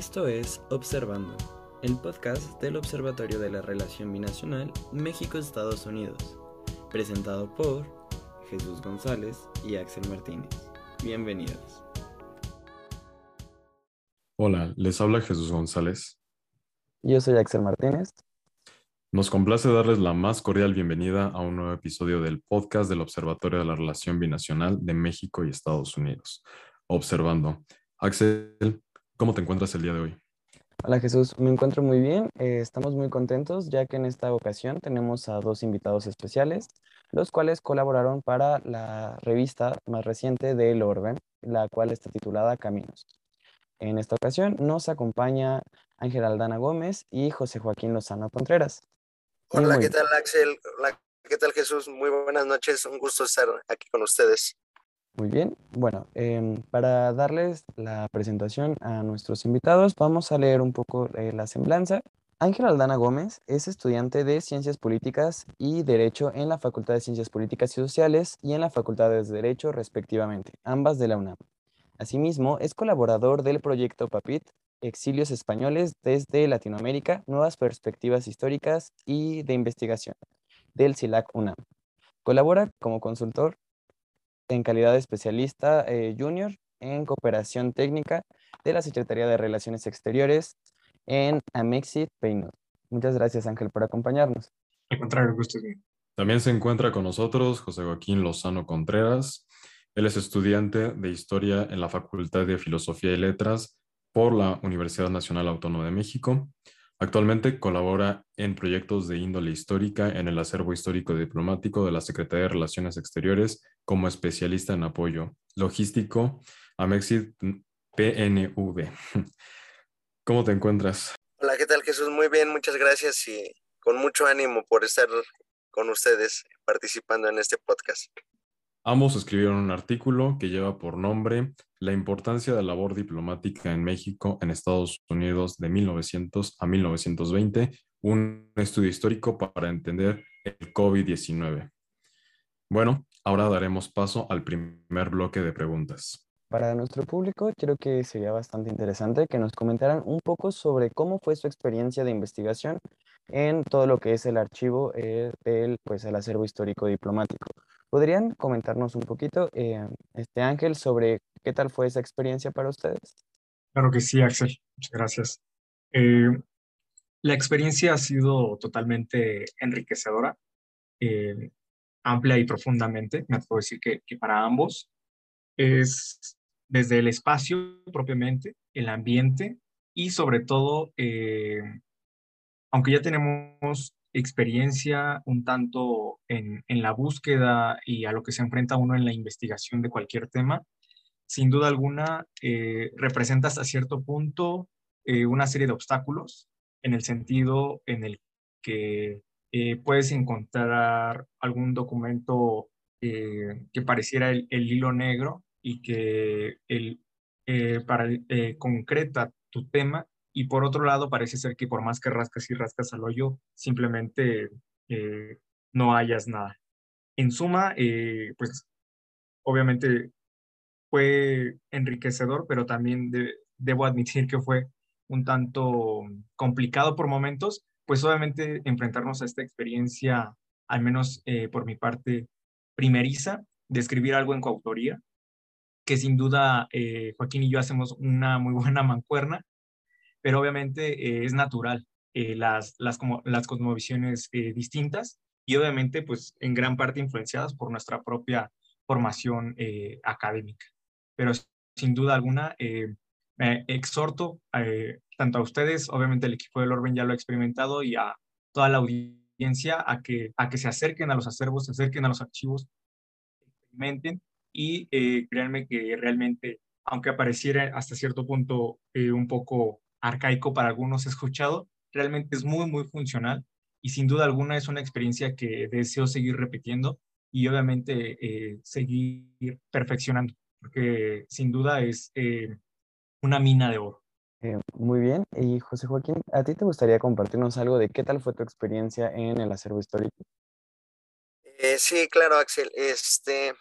Esto es Observando, el podcast del Observatorio de la Relación Binacional México-Estados Unidos, presentado por Jesús González y Axel Martínez. Bienvenidos. Hola, les habla Jesús González. Yo soy Axel Martínez. Nos complace darles la más cordial bienvenida a un nuevo episodio del podcast del Observatorio de la Relación Binacional de México y Estados Unidos. Observando. Axel, ¿cómo te encuentras el día de hoy? Hola Jesús, me encuentro muy bien. Eh, estamos muy contentos ya que en esta ocasión tenemos a dos invitados especiales, los cuales colaboraron para la revista más reciente del Orben, la cual está titulada Caminos. En esta ocasión nos acompaña Ángel Aldana Gómez y José Joaquín Lozano Contreras. Hola, ¿qué tal Axel? Hola, ¿qué tal Jesús? Muy buenas noches, un gusto estar aquí con ustedes. Muy bien, bueno, em, para darles la presentación a nuestros invitados, vamos a leer un poco la semblanza. Ángel Aldana Gómez es estudiante de Ciencias Políticas y Derecho en la Facultad de Ciencias Políticas y Sociales y en la Facultad de Derecho, respectivamente, ambas de la UNAM. Asimismo, es colaborador del proyecto PAPIT, Exilios Españoles desde Latinoamérica, Nuevas Perspectivas Históricas y de Investigación, del CILAC UNAM. Colabora como consultor en calidad de especialista eh, junior en cooperación técnica de la Secretaría de Relaciones Exteriores en Amexit Paynud. Muchas gracias, Ángel, por acompañarnos. Al contrario, gusto es También se encuentra con nosotros José Joaquín Lozano Contreras. Él es estudiante de Historia en la Facultad de Filosofía y Letras por la Universidad Nacional Autónoma de México. Actualmente colabora en proyectos de índole histórica en el acervo histórico diplomático de la Secretaría de Relaciones Exteriores como especialista en apoyo logístico a Mexit PNV. ¿Cómo te encuentras? Hola, ¿qué tal Jesús? Muy bien, muchas gracias y con mucho ánimo por estar con ustedes participando en este podcast. Ambos escribieron un artículo que lleva por nombre La importancia de la labor diplomática en México en Estados Unidos de 1900 a 1920, un estudio histórico para entender el COVID-19. Bueno, ahora daremos paso al primer bloque de preguntas. Para nuestro público, creo que sería bastante interesante que nos comentaran un poco sobre cómo fue su experiencia de investigación en todo lo que es el archivo eh, del pues, el acervo histórico diplomático. ¿Podrían comentarnos un poquito, eh, este Ángel, sobre qué tal fue esa experiencia para ustedes? Claro que sí, Axel. Muchas gracias. Eh, la experiencia ha sido totalmente enriquecedora, eh, amplia y profundamente. Me atrevo a decir que, que para ambos es desde el espacio propiamente, el ambiente y sobre todo, aunque ya tenemos experiencia un tanto en, la búsqueda y a lo que se enfrenta uno en la investigación de cualquier tema, sin duda alguna eh, representa hasta cierto punto eh, una serie de obstáculos en el sentido en el que eh, puedes encontrar algún documento que pareciera el, hilo negro y que el, para, concreta tu tema y por otro lado, parece ser que por más que rascas y rascas al hoyo, simplemente eh, no hayas nada. En suma, eh, pues obviamente fue enriquecedor, pero también debo admitir que fue un tanto complicado por momentos, pues obviamente enfrentarnos a esta experiencia, al menos eh, por mi parte primeriza, de escribir algo en coautoría, que sin duda Joaquín y yo hacemos una muy buena mancuerna pero obviamente eh, es natural eh, las, las, como, las cosmovisiones eh, distintas y obviamente pues en gran parte influenciadas por nuestra propia formación académica. Pero sin duda alguna, exhorto tanto a ustedes, obviamente el equipo del Orben ya lo ha experimentado y a toda la audiencia a que, a que se acerquen a los acervos, se acerquen a los archivos, experimenten y créanme que realmente, aunque apareciera hasta cierto punto un poco arcaico para algunos escuchado, realmente es muy, muy funcional y sin duda alguna es una experiencia que deseo seguir repitiendo y obviamente eh, seguir perfeccionando, porque sin duda es eh, una mina de oro. Eh, muy bien, y José Joaquín, ¿a ti te gustaría compartirnos algo de qué tal fue tu experiencia en el acervo histórico? sí, claro, Axel. Este,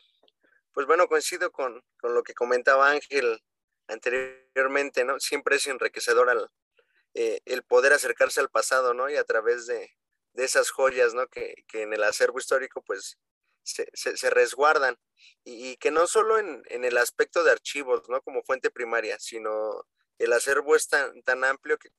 pues bueno, coincido con, con lo que comentaba Ángel anteriormente, ¿no? Siempre es enriquecedor eh, el poder acercarse al pasado, ¿no? Y a través de, esas joyas, ¿no? Que, en el acervo histórico, pues, se, resguardan. Y, que no solo en, el aspecto de archivos, ¿no? Como fuente primaria, sino el acervo es tan, tan amplio que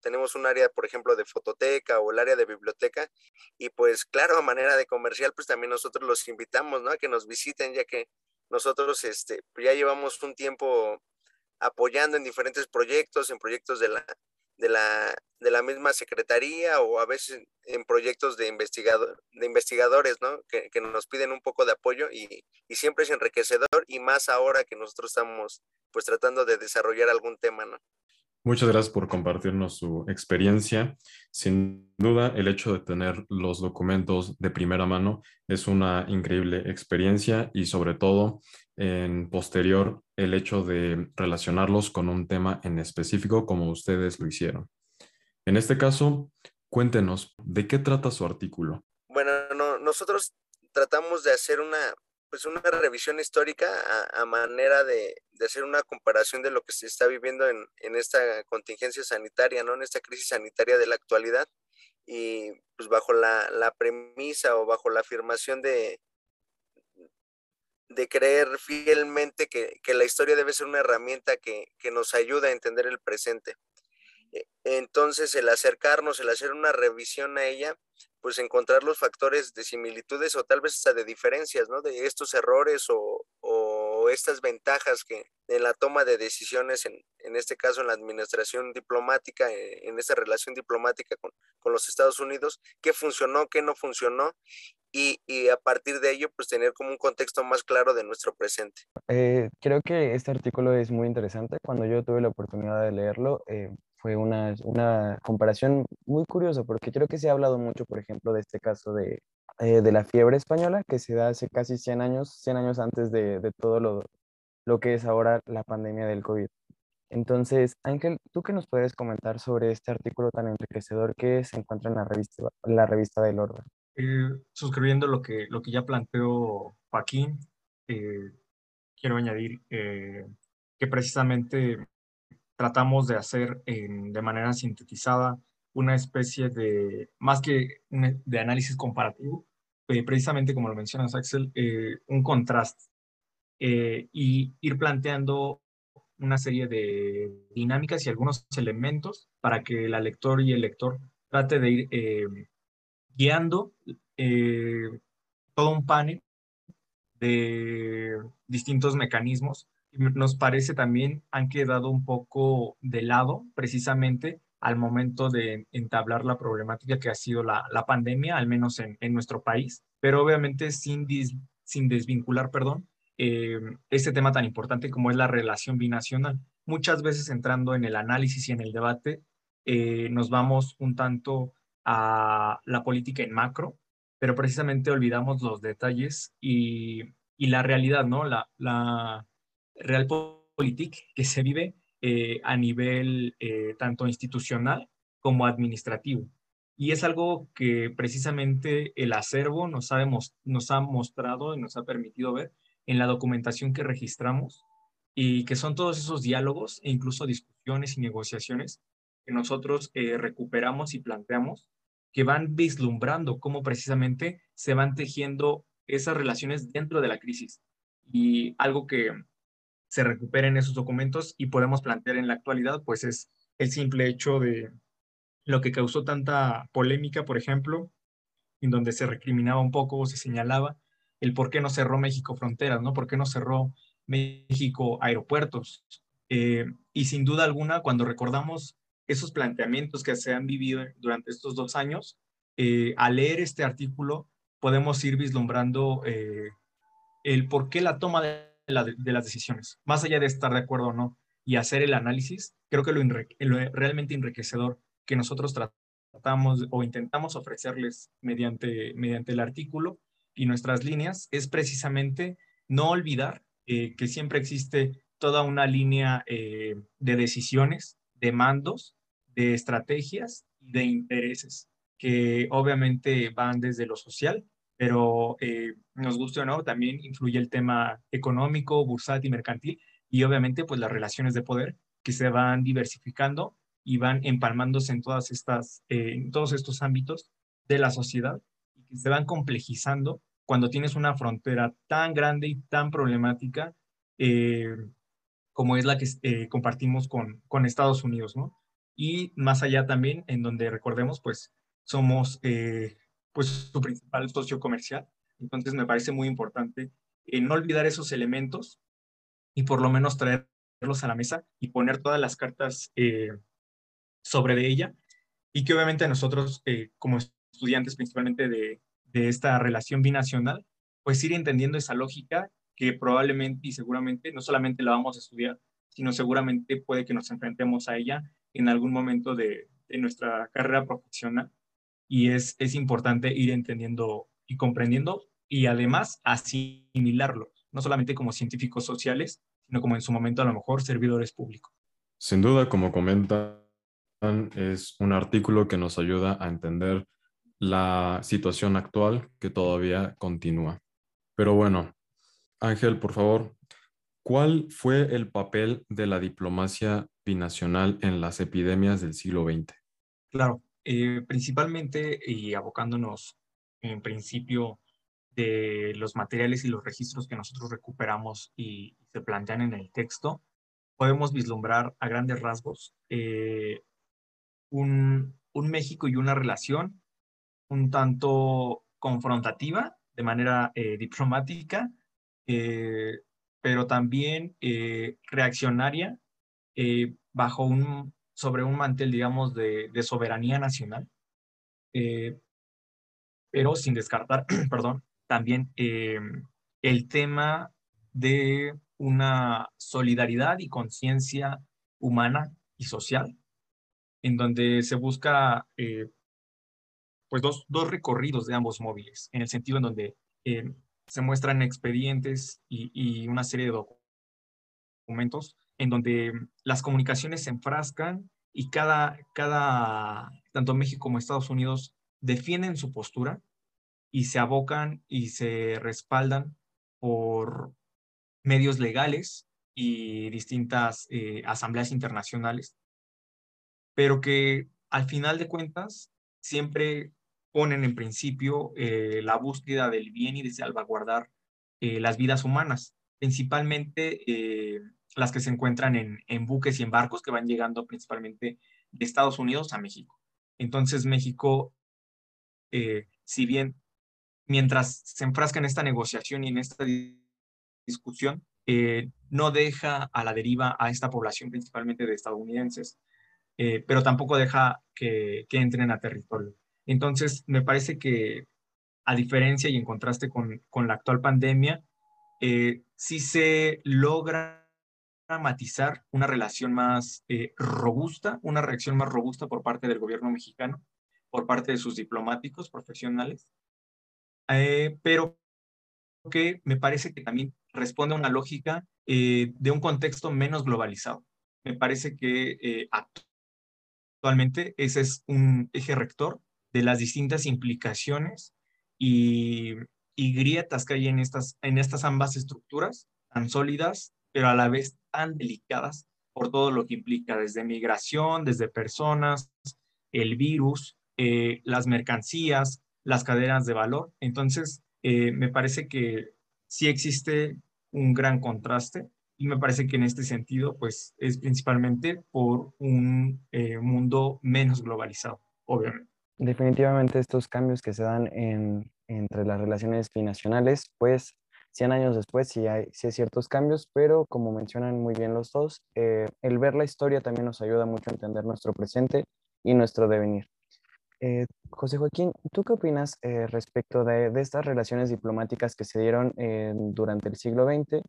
tenemos un área, por ejemplo, de fototeca o el área de biblioteca, y pues claro, a manera de comercial, pues también nosotros los invitamos, ¿no? A que nos visiten, ya que nosotros este, ya llevamos un tiempo apoyando en diferentes proyectos, en proyectos de la, de la, de la misma secretaría o a veces en proyectos de, investigador, de investigadores, ¿no? Que, que, nos piden un poco de apoyo y, y, siempre es enriquecedor y más ahora que nosotros estamos pues tratando de desarrollar algún tema, ¿no? Muchas gracias por compartirnos su experiencia. Sin duda, el hecho de tener los documentos de primera mano es una increíble experiencia y sobre todo en posterior el hecho de relacionarlos con un tema en específico como ustedes lo hicieron. En este caso, cuéntenos, ¿de qué trata su artículo? Bueno, nosotros tratamos de hacer una pues una revisión histórica a, manera de, hacer una comparación de lo que se está viviendo en, esta contingencia sanitaria, ¿no? En esta crisis sanitaria de la actualidad y pues bajo la, premisa o bajo la afirmación de, de creer fielmente que, la historia debe ser una herramienta que, que nos ayuda a entender el presente. E, entonces, el acercarnos, el hacer una revisión a ella, pues encontrar los factores de similitudes o tal vez hasta de diferencias, ¿no? De estos errores o, estas ventajas que en la toma de decisiones, en, en, este caso en la administración diplomática, eh, en esta relación diplomática con, los Estados Unidos, qué funcionó, qué no funcionó, y, a partir de ello, pues tener como un contexto más claro de nuestro presente. Eh, creo que este artículo es muy interesante. Cuando yo tuve la oportunidad de leerlo, eh, fue una, una, comparación muy curiosa porque creo que se ha hablado mucho, por ejemplo, de este caso de, eh, de la fiebre española que se da hace casi 100 años, 100 años antes de, de todo lo, lo, que es ahora la pandemia del COVID. Entonces, Ángel, ¿tú qué nos puedes comentar sobre este artículo tan enriquecedor que se encuentra en la revista, la revista del Orden? Eh, suscribiendo lo que, lo que ya planteó Joaquín, eh, quiero añadir que precisamente tratamos de hacer de manera sintetizada una especie de, más que de análisis comparativo, eh, precisamente como lo mencionas Axel, eh, un contraste eh, y ir planteando una serie de dinámicas y algunos elementos para que la lector y el lector trate de ir guiando todo un panel de distintos mecanismos nos parece también han quedado un poco de lado precisamente al momento de entablar la problemática que ha sido la, la pandemia, al menos en, en, nuestro país, pero obviamente sin, sin desvincular, perdón, eh, este tema tan importante como es la relación binacional. Muchas veces entrando en el análisis y en el debate, eh, nos vamos un tanto a la política en macro, pero precisamente olvidamos los detalles y, y la realidad, ¿no? La, la, realpolitik que se vive eh, a nivel eh, tanto institucional como administrativo. Y es algo que precisamente el acervo nos ha, nos ha mostrado y nos ha permitido ver en la documentación que registramos y que son todos esos diálogos e incluso discusiones y negociaciones que nosotros eh, recuperamos y planteamos que van vislumbrando cómo precisamente se van tejiendo esas relaciones dentro de la crisis. Y algo que se recuperen esos documentos y podemos plantear en la actualidad, pues es el simple hecho de lo que causó tanta polémica, por ejemplo, en donde se recriminaba un poco o se señalaba el por qué no cerró México fronteras, ¿no? ¿Por qué no cerró México aeropuertos? Eh, y sin duda alguna, cuando recordamos esos planteamientos que se han vivido durante estos dos años, eh, al leer este artículo podemos ir vislumbrando eh, el por qué la toma de las decisiones, más allá de estar de acuerdo o no y hacer el análisis, creo que lo, realmente enriquecedor que nosotros tratamos o intentamos ofrecerles mediante, mediante el artículo y nuestras líneas es precisamente no olvidar eh, que siempre existe toda una línea de decisiones, de mandos, de estrategias y de intereses que obviamente van desde lo social pero eh, nos gusta o no, también influye el tema económico, bursátil mercantil, y obviamente pues las relaciones de poder que se van diversificando y van empalmándose en, todas estas, eh, en todos estos ámbitos de la sociedad y se van complejizando cuando tienes una frontera tan grande y tan problemática eh, como es la que eh, compartimos con, con Estados Unidos, ¿no? Y más allá también, en donde recordemos, pues somos pues su principal socio comercial. Entonces me parece muy importante no olvidar esos elementos y por lo menos traerlos a la mesa y poner todas las cartas eh, sobre de ella y que obviamente nosotros eh, como estudiantes principalmente de, de esta relación binacional, pues ir entendiendo esa lógica que probablemente y seguramente no solamente la vamos a estudiar, sino seguramente puede que nos enfrentemos a ella en algún momento de, de nuestra carrera profesional. Y es, es importante ir entendiendo y comprendiendo y además asimilarlo no solamente como científicos sociales, sino como en su momento a lo mejor servidores públicos. Sin duda, como comentan, es un artículo que nos ayuda a entender la situación actual que todavía continúa. Pero bueno, Ángel, por favor, ¿cuál fue el papel de la diplomacia binacional en las epidemias del siglo XX? Claro, eh, principalmente y abocándonos en principio de los materiales y los registros que nosotros recuperamos y se plantean en el texto, podemos vislumbrar a grandes rasgos eh, un, México y una relación un tanto confrontativa de manera eh, diplomática, eh, pero también reaccionaria bajo un, sobre un mantel, digamos, de, de soberanía nacional, pero sin descartar, perdón, también eh, el tema de una solidaridad y conciencia humana y social, en donde se busca eh, pues dos, dos, recorridos de ambos móviles, en el sentido en donde eh, se muestran expedientes y, una serie de documentos en donde las comunicaciones se enfrascan y cada, cada, tanto México como Estados Unidos defienden su postura y se abocan y se respaldan por medios legales y distintas eh, asambleas internacionales, pero que al final de cuentas siempre ponen en principio eh, la búsqueda del bien y de salvaguardar eh, las vidas humanas, principalmente las que se encuentran en, buques y en barcos que van llegando principalmente de Estados Unidos a México. Entonces México, si bien mientras se enfrasca en esta negociación y en esta discusión, eh, no deja a la deriva a esta población principalmente de estadounidenses, eh, pero tampoco deja que, entren a territorio. Entonces, me parece que a diferencia y en contraste con, la actual pandemia, eh, sí se logra matizar una relación más robusta, una reacción más robusta por parte del gobierno mexicano, por parte de sus diplomáticos profesionales, eh, pero que me parece que también responde a una lógica eh, de un contexto menos globalizado. Me parece que eh, actualmente ese es un eje rector de las distintas implicaciones y, grietas que hay en estas, en estas ambas estructuras, tan sólidas, pero a la vez tan delicadas por todo lo que implica, desde migración, desde personas, el virus, las mercancías, las cadenas de valor. Entonces, eh, me parece que sí existe un gran contraste y me parece que en este sentido, pues es principalmente por un eh, mundo menos globalizado, obviamente. Definitivamente estos cambios que se dan en, entre las relaciones binacionales, pues 100 años después sí hay, sí ciertos cambios, pero como mencionan muy bien los dos, eh, el ver la historia también nos ayuda mucho a entender nuestro presente y nuestro devenir. Eh, José Joaquín, ¿tú qué opinas eh, respecto de, estas relaciones diplomáticas que se dieron durante el siglo XX?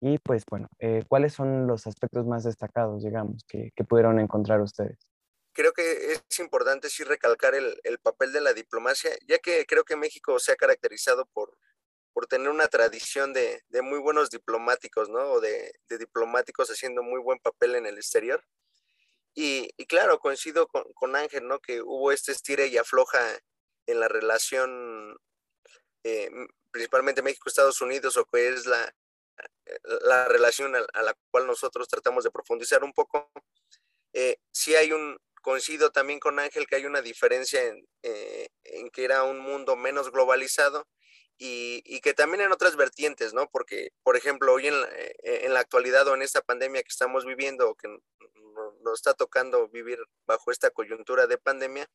Y pues bueno, ¿cuáles son los aspectos más destacados, digamos, que, pudieron encontrar ustedes? Creo que es importante sí recalcar el, papel de la diplomacia, ya que creo que México se ha caracterizado por, por tener una tradición de, muy buenos diplomáticos, ¿no? O de, de diplomáticos haciendo muy buen papel en el exterior. Y, claro, coincido con, Ángel, ¿no? Que hubo este estire y afloja en la relación, eh, principalmente México-Estados Unidos, o que es la, la relación a, la cual nosotros tratamos de profundizar un poco, eh, sí hay un, coincido también con Ángel que hay una diferencia en, eh, en que era un mundo menos globalizado y, y, que también en otras vertientes, ¿no? Porque, por ejemplo, hoy en la, eh, en la actualidad o en esta pandemia que estamos viviendo o que nos está tocando vivir bajo esta coyuntura de pandemia,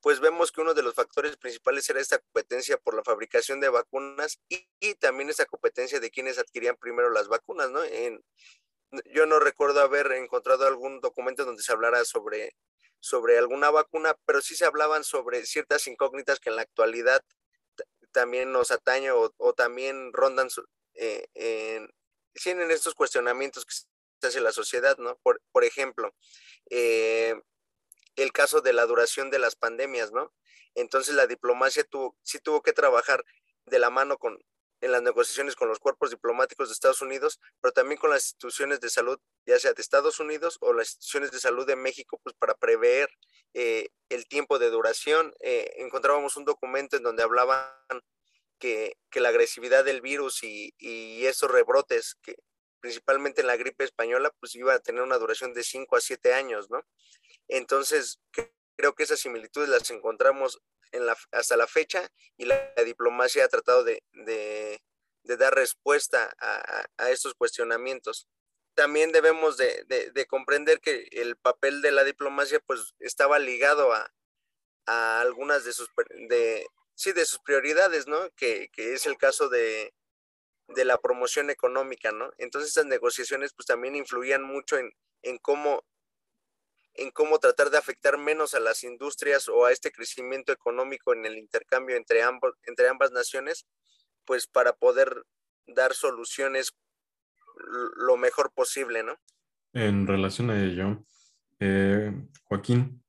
pues vemos que uno de los factores principales era esta competencia por la fabricación de vacunas y, y también esa competencia de quienes adquirían primero las vacunas, ¿no? En, yo no recuerdo haber encontrado algún documento donde se hablara sobre, sobre alguna vacuna, pero sí se hablaban sobre ciertas incógnitas que en la actualidad también nos atañe o, también rondan eh, en, estos cuestionamientos que se hace la sociedad, ¿no? Por, por ejemplo, eh, el caso de la duración de las pandemias, ¿no? Entonces la diplomacia tuvo, sí tuvo que trabajar de la mano con, en las negociaciones con los cuerpos diplomáticos de Estados Unidos, pero también con las instituciones de salud, ya sea de Estados Unidos o las instituciones de salud de México, pues para prever eh, el tiempo de duración. Eh, encontrábamos un documento en donde hablaban que, que la agresividad del virus y, y, esos rebrotes, que principalmente en la gripe española, pues iba a tener una duración de 5 a 7 años, ¿no? Entonces, creo que esas similitudes las encontramos en la, hasta la fecha y la, diplomacia ha tratado de, de, dar respuesta a, a, estos cuestionamientos. También debemos de, de, comprender que el papel de la diplomacia pues estaba ligado a, a algunas de sus, de, sí, de sus prioridades, ¿no? Que, que es el caso de, de la promoción económica, ¿no? Entonces estas negociaciones pues también influían mucho en, en cómo en cómo tratar de afectar menos a las industrias o a este crecimiento económico en el intercambio entre, ambos, entre ambas naciones, pues para poder dar soluciones lo mejor posible, ¿no? En relación a ello, eh, Joaquín,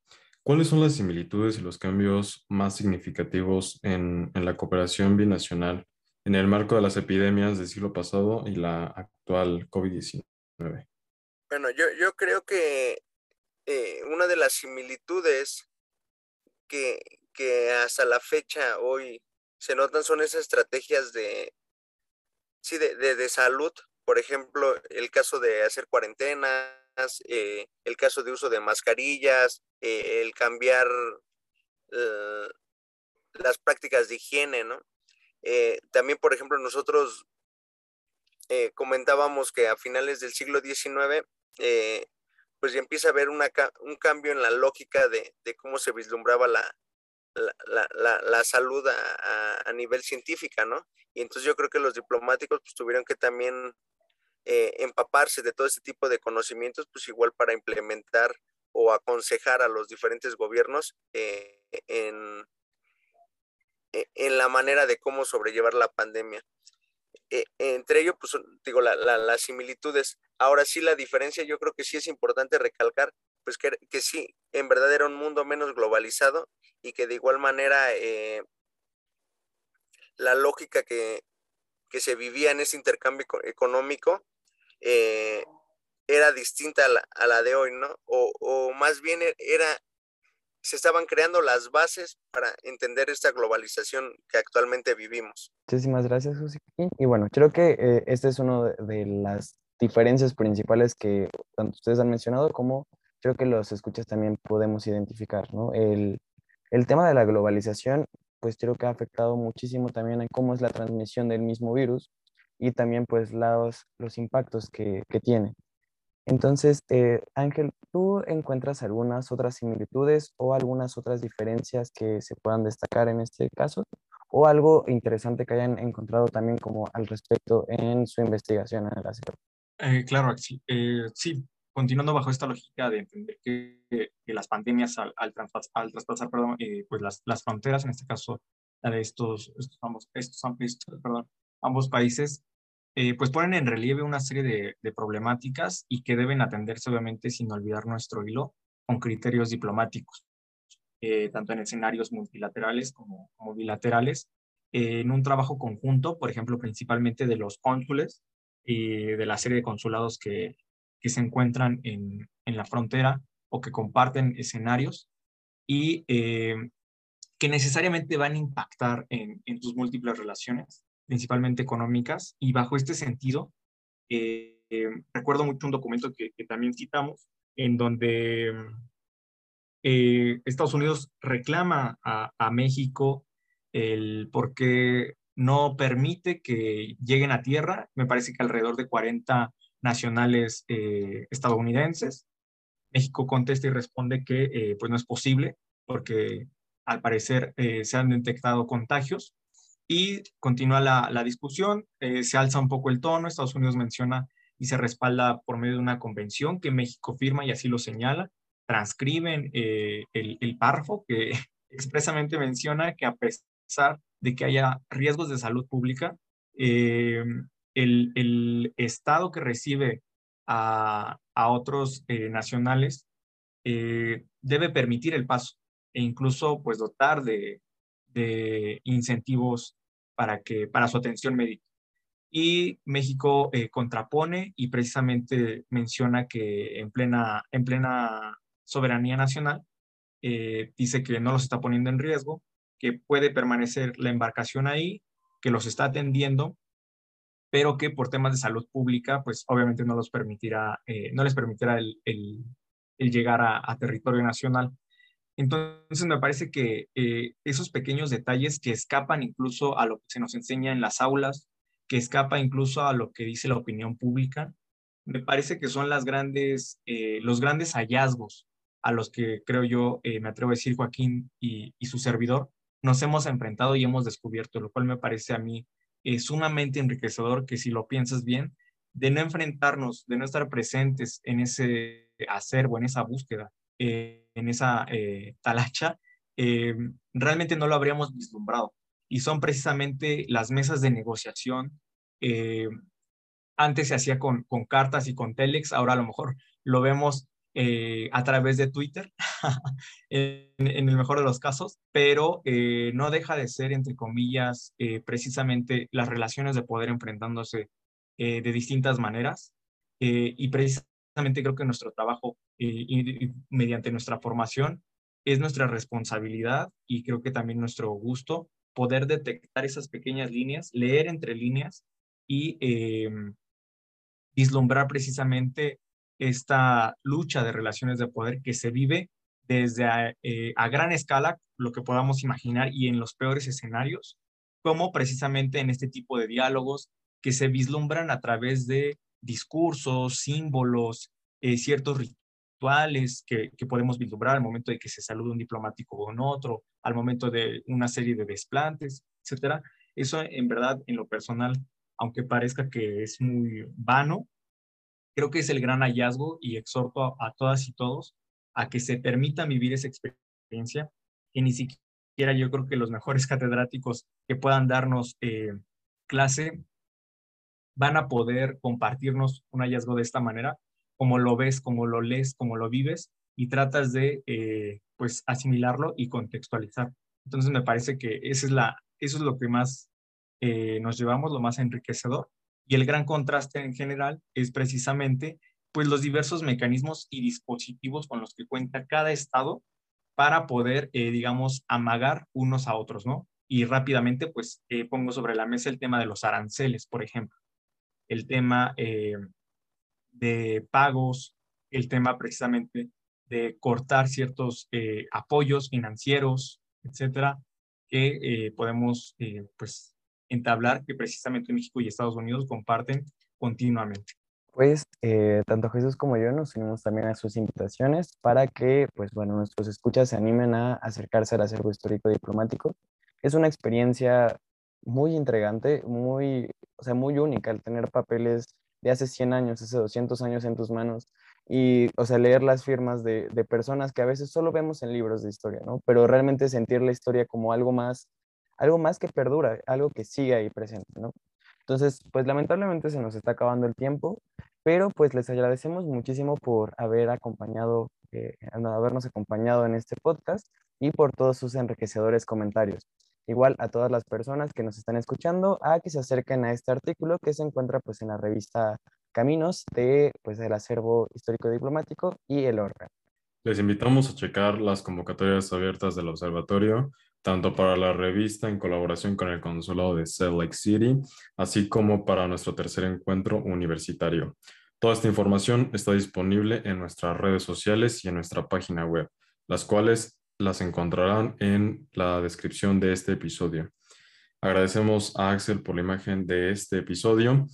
¿cuáles son las similitudes y los cambios más significativos en, en la cooperación binacional en el marco de las epidemias del siglo pasado y la actual COVID-19? Bueno, yo, yo creo que eh, una de las similitudes que, que, hasta la fecha hoy se notan son esas estrategias de, sí, de, de, de salud, por ejemplo, el caso de hacer cuarentenas, eh, el caso de uso de mascarillas, eh, el cambiar las prácticas de higiene, ¿no? También, por ejemplo, nosotros comentábamos que a finales del siglo XIX pues ya empieza a haber una, un cambio en la lógica de, de cómo se vislumbraba la, la, la, la salud a, a, nivel científica, ¿no? Y entonces yo creo que los diplomáticos pues tuvieron que también eh, empaparse de todo este tipo de conocimientos, pues igual para implementar o aconsejar a los diferentes gobiernos eh, en, e, en la manera de cómo sobrellevar la pandemia. Eh, entre ellos, pues digo, la, la, las similitudes. Ahora sí, la diferencia yo creo que sí es importante recalcar, pues que, que sí, en verdad era un mundo menos globalizado y que de igual manera eh, la lógica que, que, se vivía en ese intercambio económico eh, era distinta a la, a la, de hoy, ¿no? O, o más bien e, era se estaban creando las bases para entender esta globalización que actualmente vivimos. Muchísimas gracias, José. Y bueno, creo que eh, esta es de, de, las diferencias principales que tanto ustedes han mencionado como creo que los escuchas también podemos identificar, ¿no? El, el tema de la globalización, pues creo que ha afectado muchísimo también en cómo es la transmisión del mismo virus y también pues los, los impactos que, que tiene. Entonces, eh, Ángel, ¿tú encuentras algunas otras similitudes o algunas otras diferencias que se puedan destacar en este caso? ¿O algo interesante que hayan encontrado también como al respecto en su investigación en el ACER? Eh, claro, sí. Eh, sí, continuando bajo esta lógica de entender que, las pandemias al, al, traspasar, al traspasar eh, pues las, las, fronteras, en este caso la de estos, ambos, estos, ambos países, pues ponen en relieve una serie de, problemáticas y que deben atenderse obviamente sin olvidar nuestro hilo con criterios diplomáticos, tanto en escenarios multilaterales como, como bilaterales, en un trabajo conjunto, por ejemplo, principalmente de los cónsules y de la serie de consulados que, que se encuentran en, en, la frontera o que comparten escenarios y que necesariamente van a impactar en, en tus múltiples relaciones principalmente económicas, y bajo este sentido, Eh, eh, recuerdo mucho un documento que, también citamos, en donde eh, Estados Unidos reclama a, a, México el por qué no permite que lleguen a tierra, me parece que alrededor de 40 nacionales estadounidenses. México contesta y responde que pues no es posible porque al parecer se han detectado contagios y continúa la, la discusión, eh, se alza un poco el tono, Estados Unidos menciona y se respalda por medio de una convención que México firma y así lo señala, transcriben eh, el, el párrafo que expresamente menciona que a pesar de que haya riesgos de salud pública, eh, el, el, Estado que recibe a, a otros nacionales debe permitir el paso e incluso pues dotar de, de incentivos para, que, para su atención médica. Y México eh, contrapone y precisamente menciona que en plena, en plena soberanía nacional eh, dice que no los está poniendo en riesgo, que puede permanecer la embarcación ahí, que los está atendiendo, pero que por temas de salud pública, pues obviamente no los permitirá, eh, no les permitirá el, el, llegar a, territorio nacional. Entonces me parece que eh, esos pequeños detalles que escapan incluso a lo que se nos enseña en las aulas, que escapa incluso a lo que dice la opinión pública, me parece que son eh, los grandes hallazgos a los que creo yo, me atrevo a decir Joaquín y, su servidor, nos hemos enfrentado y hemos descubierto, lo cual me parece a mí sumamente enriquecedor que si lo piensas bien, de no enfrentarnos, de no estar presentes en ese acervo, en esa búsqueda, eh, en esa eh, talacha, eh, realmente no lo habríamos vislumbrado. Y son precisamente las mesas de negociación. antes se hacía con, con, cartas y con telex, ahora a lo mejor lo vemos a través de Twitter, en, en, el mejor de los casos, pero no deja de ser, entre comillas, precisamente las relaciones de poder enfrentándose de distintas maneras. y precisamente creo que nuestro trabajo eh, y, mediante nuestra formación es nuestra responsabilidad y creo que también nuestro gusto poder detectar esas pequeñas líneas, leer entre líneas y em, vislumbrar precisamente esta lucha de relaciones de poder que se vive desde a, eh, a, gran escala, lo que podamos imaginar, y en los peores escenarios, como precisamente en este tipo de diálogos que se vislumbran a través de discursos, símbolos, eh, ciertos rituales que, que, podemos vislumbrar al momento de que se saluda un diplomático con otro, al momento de una serie de desplantes, etcétera. Eso en verdad, en lo personal, aunque parezca que es muy vano, creo que es el gran hallazgo y exhorto a, todas y todos a que se permitan vivir esa experiencia, que ni siquiera yo creo que los mejores catedráticos que puedan darnos eh, clase van a poder compartirnos un hallazgo de esta manera, como lo ves, como lo lees, como lo vives y tratas de eh, pues asimilarlo y contextualizar. Entonces me parece que esa es la, eso es lo que más eh, nos llevamos, lo más enriquecedor. Y el gran contraste en general es precisamente pues los diversos mecanismos y dispositivos con los que cuenta cada estado para poder, eh, digamos, amagar unos a otros, ¿no? Y rápidamente, pues pongo sobre la mesa el tema de los aranceles, por ejemplo el tema eh, de pagos, el tema precisamente de cortar ciertos eh, apoyos financieros, etcétera, que eh, podemos pues entablar que precisamente México y Estados Unidos comparten continuamente. Pues tanto Jesús como yo nos unimos también a sus invitaciones para que, pues bueno, nuestros escuchas se animen a acercarse al acervo histórico diplomático. Es una experiencia muy intrigante, muy, o sea, muy única el tener papeles de hace 100 años, hace 200 años en tus manos y, o sea, leer las firmas de, de, personas que a veces solo vemos en libros de historia, ¿no? Pero realmente sentir la historia como algo más, algo más que perdura, algo que sigue ahí presente, ¿no? Entonces, pues lamentablemente se nos está acabando el tiempo, pero pues les agradecemos muchísimo por haber acompañado, eh, habernos acompañado en este podcast y por todos sus enriquecedores comentarios igual a todas las personas que nos están escuchando a que se acerquen a este artículo que se encuentra pues en la revista Caminos de pues del acervo histórico diplomático y el órgano. Les invitamos a checar las convocatorias abiertas del observatorio tanto para la revista en colaboración con el Consulado de Salt Lake City, así como para nuestro tercer encuentro universitario. Toda esta información está disponible en nuestras redes sociales y en nuestra página web, las cuales las encontrarán en la descripción de este episodio. Agradecemos a Axel por la imagen de este episodio,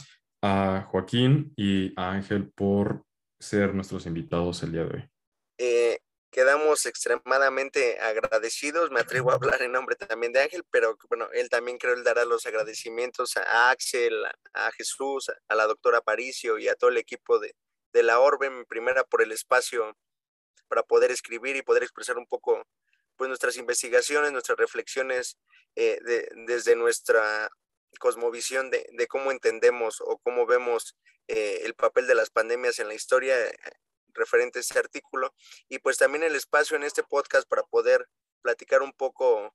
a Joaquín y a Ángel por ser nuestros invitados el día de hoy. Eh, quedamos extremadamente agradecidos. Me atrevo a hablar en nombre también de Ángel, pero bueno, él también creo él dará los agradecimientos a Axel, a Jesús, a la doctora Paricio y a todo el equipo de, de la Orbe, primera por el espacio para poder escribir y poder expresar un poco pues nuestras investigaciones, nuestras reflexiones eh, desde nuestra cosmovisión de, de, cómo entendemos o cómo vemos eh, el papel de las pandemias en la historia referente a este artículo y pues también el espacio en este podcast para poder platicar un poco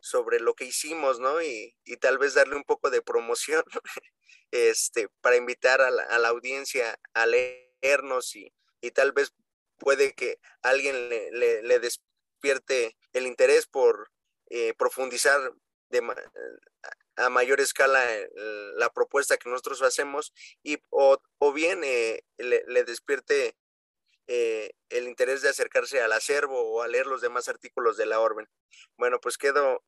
sobre lo que hicimos, ¿no? Y, y tal vez darle un poco de promoción, este, para invitar a la, a la audiencia a leernos y, y, tal vez puede que alguien le, le, despierte el interés por eh, profundizar de, a mayor escala la propuesta que nosotros hacemos y o, o bien eh, le, despierte eh, el interés de acercarse al acervo o a leer los demás artículos de la Orben. Bueno, pues quedo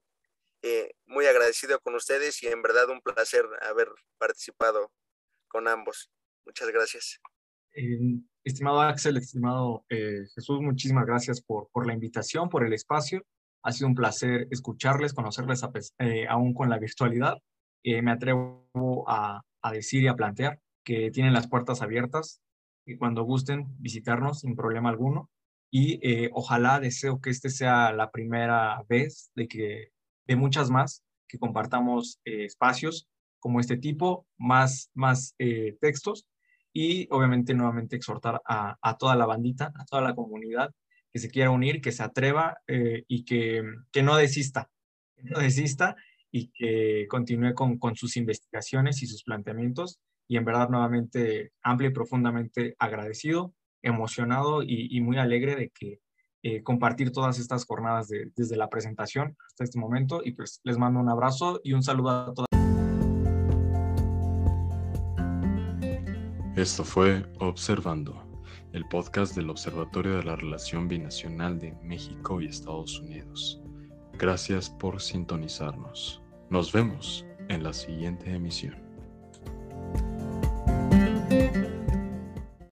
eh, muy agradecido con ustedes y en verdad un placer haber participado con ambos. Muchas gracias. Eh, estimado Axel, estimado Jesús, muchísimas gracias por, por, la invitación, por el espacio. Ha sido un placer escucharles, conocerles a, aún con la virtualidad. me atrevo a decir y a plantear que tienen las puertas abiertas y cuando gusten visitarnos sin problema alguno. Y eh, ojalá deseo que este sea la primera vez de que de muchas más que compartamos eh, espacios como este tipo, más, más eh, textos y obviamente nuevamente exhortar a, a, toda la bandita, a toda la comunidad que se quiera unir, que se atreva eh, y que, que, no desista, que no desista y que continúe con, con sus investigaciones y sus planteamientos y en verdad nuevamente amplio y profundamente agradecido, emocionado y, muy alegre de que eh, compartir todas estas jornadas de, desde la presentación hasta este momento y pues les mando un abrazo y un saludo a todas. Esto fue Observando, el podcast del Observatorio de la Relación Binacional de México y Estados Unidos. Gracias por sintonizarnos. Nos vemos en la siguiente emisión.